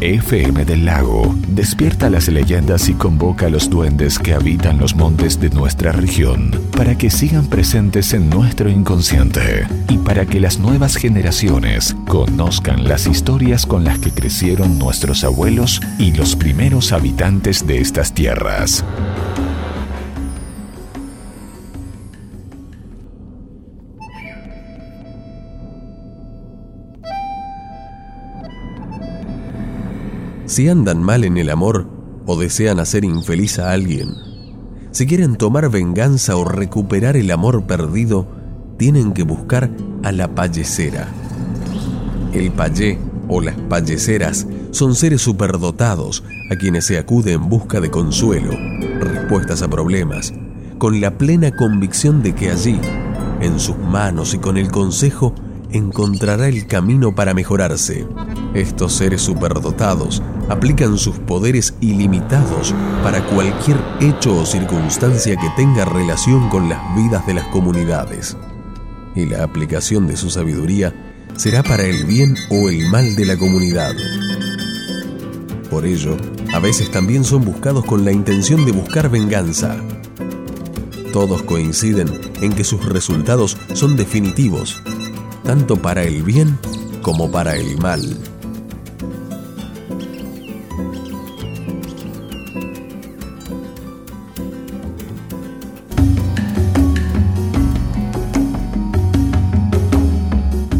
FM del Lago despierta las leyendas y convoca a los duendes que habitan los montes de nuestra región para que sigan presentes en nuestro inconsciente y para que las nuevas generaciones conozcan las historias con las que crecieron nuestros abuelos y los primeros habitantes de estas tierras. Si andan mal en el amor o desean hacer infeliz a alguien, si quieren tomar venganza o recuperar el amor perdido, tienen que buscar a la payecera. El payé o las payeceras son seres superdotados a quienes se acude en busca de consuelo, respuestas a problemas, con la plena convicción de que allí, en sus manos y con el consejo, encontrará el camino para mejorarse. Estos seres superdotados aplican sus poderes ilimitados para cualquier hecho o circunstancia que tenga relación con las vidas de las comunidades. Y la aplicación de su sabiduría será para el bien o el mal de la comunidad. Por ello, a veces también son buscados con la intención de buscar venganza. Todos coinciden en que sus resultados son definitivos, tanto para el bien como para el mal.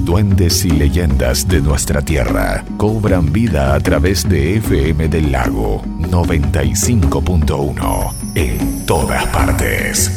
duendes y leyendas de nuestra tierra cobran vida a través de FM del Lago 95.1 en todas partes.